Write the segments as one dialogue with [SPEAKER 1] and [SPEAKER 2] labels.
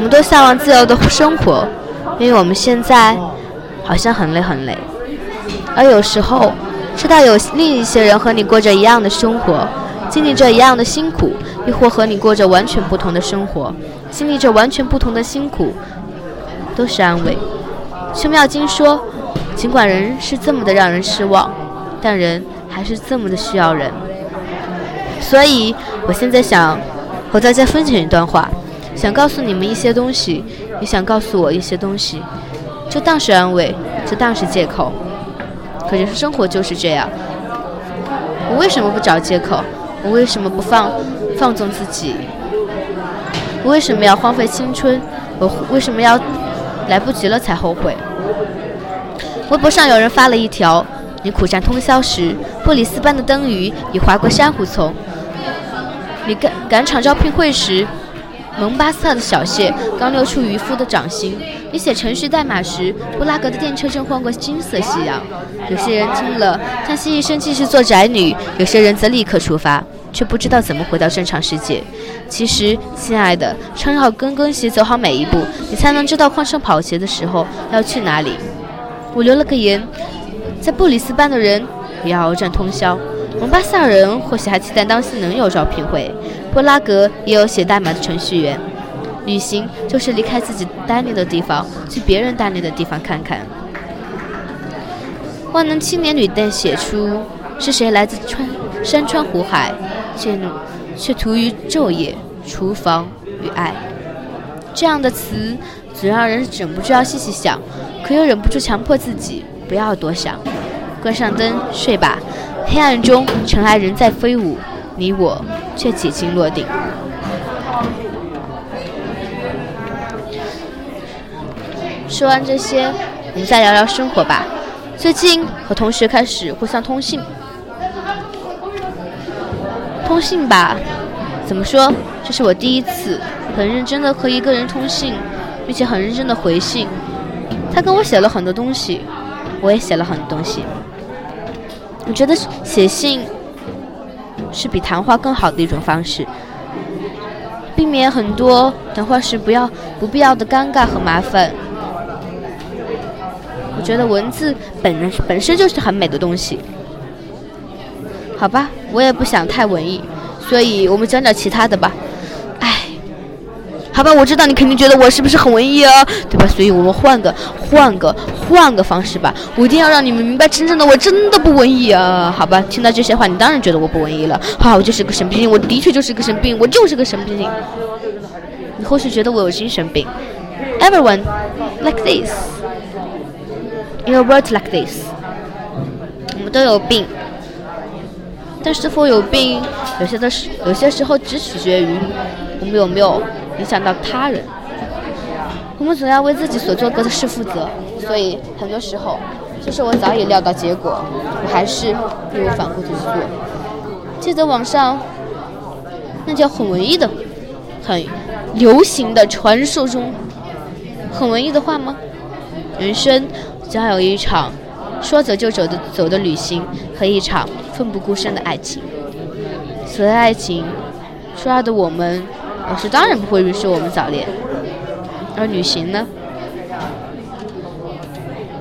[SPEAKER 1] 我们都向往自由的生活，因为我们现在好像很累很累。而有时候，知道有另一些人和你过着一样的生活，经历着一样的辛苦，亦或和你过着完全不同的生活，经历着完全不同的辛苦，都是安慰。《修妙经》说，尽管人是这么的让人失望，但人还是这么的需要人。所以，我现在想和大家分享一段话，想告诉你们一些东西，也想告诉我一些东西。就当是安慰，就当是借口。可是生活就是这样。我为什么不找借口？我为什么不放放纵自己？我为什么要荒废青春？我为什么要来不及了才后悔？微博上有人发了一条：你苦战通宵时，布里斯班的灯鱼已划过珊瑚丛。你赶赶场招聘会时，蒙巴萨的小蟹刚溜出渔夫的掌心；你写程序代码时，布拉格的电车正晃过金色夕阳。有些人听了叹息一声，继续做宅女；有些人则立刻出发，却不知道怎么回到正常世界。其实，亲爱的，穿好跟跟鞋，走好每一步，你才能知道换上跑鞋的时候要去哪里。我留了个言，在布里斯班的人也要鏖战通宵。蒙巴萨人或许还期待当心能有招聘会，布拉格也有写代码的程序员。旅行就是离开自己呆腻的地方，去别人待腻的地方看看。万能青年旅店写出：是谁来自川山川湖海，却却图于昼夜、厨房与爱？这样的词总让人忍不住要细细想，可又忍不住强迫自己不要多想。关上灯，睡吧。黑暗中，尘埃仍在飞舞，你我却几经落定。说完这些，我们再聊聊生活吧。最近和同学开始互相通信，通信吧？怎么说？这是我第一次很认真的和一个人通信，并且很认真的回信。他跟我写了很多东西，我也写了很多东西。我觉得写信是比谈话更好的一种方式，避免很多谈话时不要不必要的尴尬和麻烦。我觉得文字本本身就是很美的东西。好吧，我也不想太文艺，所以我们讲讲其他的吧。好吧，我知道你肯定觉得我是不是很文艺啊，对吧？所以我们换个换个换个方式吧。我一定要让你们明白，真正的我真的不文艺啊。好吧，听到这些话，你当然觉得我不文艺了。好，我就是个神经病，我的确就是个神经病，我就是个神经病。你或许觉得我有精神病。Everyone like this. Your words like this. 我们都有病，但是否有病，有些的时有些时候只取决于我们有没有。影响到他人，我们总要为自己所做过的事负责，所以很多时候，就是我早已料到结果，我还是义无反顾的去做。记得网上那叫很文艺的、很流行的传说中很文艺的话吗？人生将有一场说走就走的走的旅行和一场奋不顾身的爱情。所谓爱情，说爱的我们。老师当然不会允许我们早恋，而旅行呢？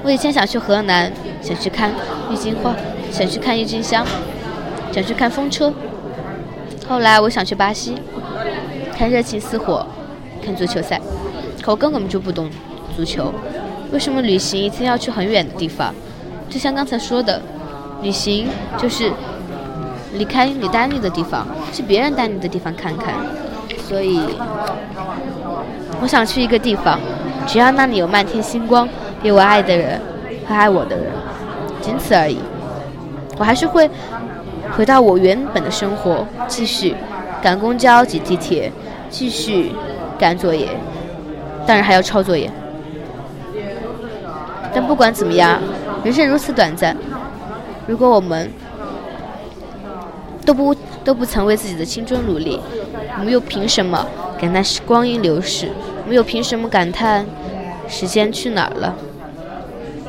[SPEAKER 1] 我以前想去河南，想去看郁金花，想去看郁金香，想去看风车。后来我想去巴西，看热情似火，看足球赛。可我根本就不懂足球，为什么旅行一定要去很远的地方？就像刚才说的，旅行就是离开你待腻的地方，去别人待腻的地方看看。所以，我想去一个地方，只要那里有漫天星光，有我爱的人和爱我的人，仅此而已。我还是会回到我原本的生活，继续赶公交、挤地铁，继续赶作业，当然还要抄作业。但不管怎么样，人生如此短暂，如果我们都不都不曾为自己的青春努力。我们又凭什么感叹时光阴流逝？我们又凭什么感叹时间去哪儿了？